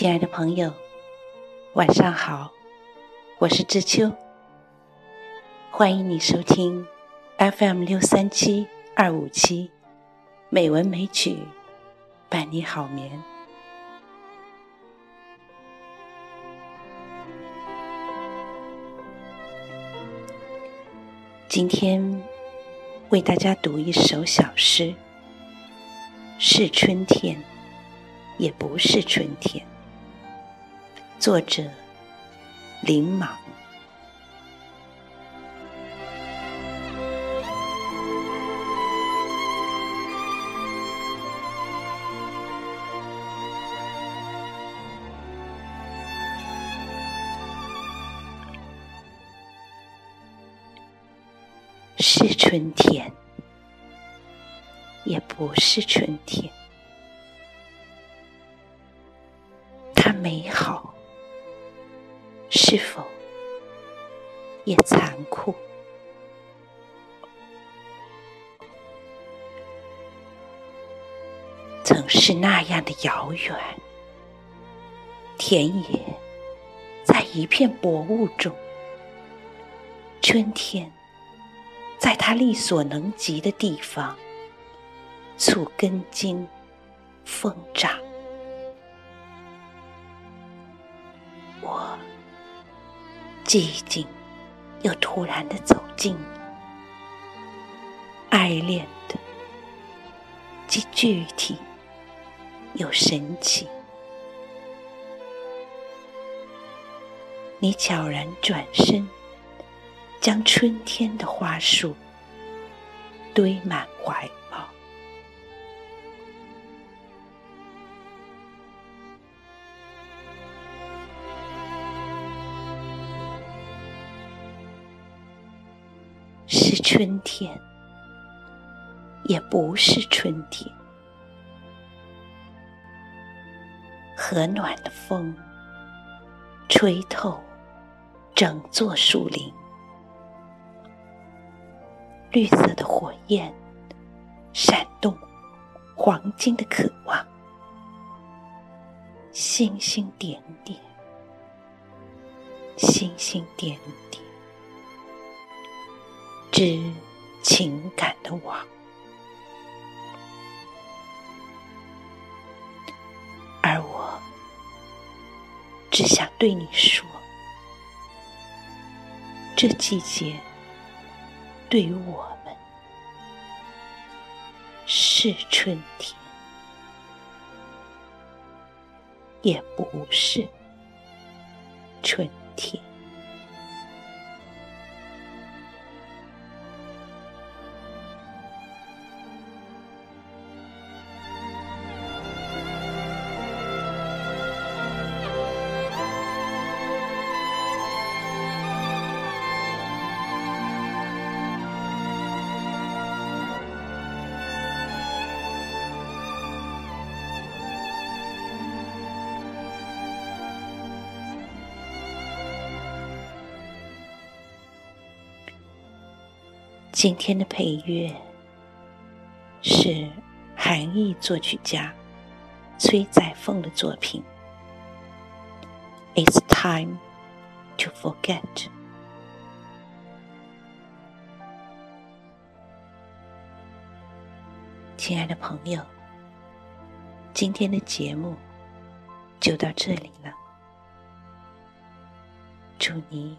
亲爱的朋友，晚上好，我是知秋，欢迎你收听 FM 六三七二五七美文美曲伴你好眠。今天为大家读一首小诗，是春天，也不是春天。作者：林莽。是春天，也不是春天。是否也残酷？曾是那样的遥远，田野在一片薄雾中，春天在它力所能及的地方促根茎疯长。寂静，又突然的走近你，爱恋的，既具体又神奇。你悄然转身，将春天的花束堆满怀。抱春天，也不是春天。和暖的风，吹透整座树林，绿色的火焰闪动，黄金的渴望，星星点点，星星点点。织情感的网，而我只想对你说：这季节对于我们是春天，也不是春天。今天的配乐是韩裔作曲家崔载凤的作品。It's time to forget。亲爱的朋友，今天的节目就到这里了，祝你。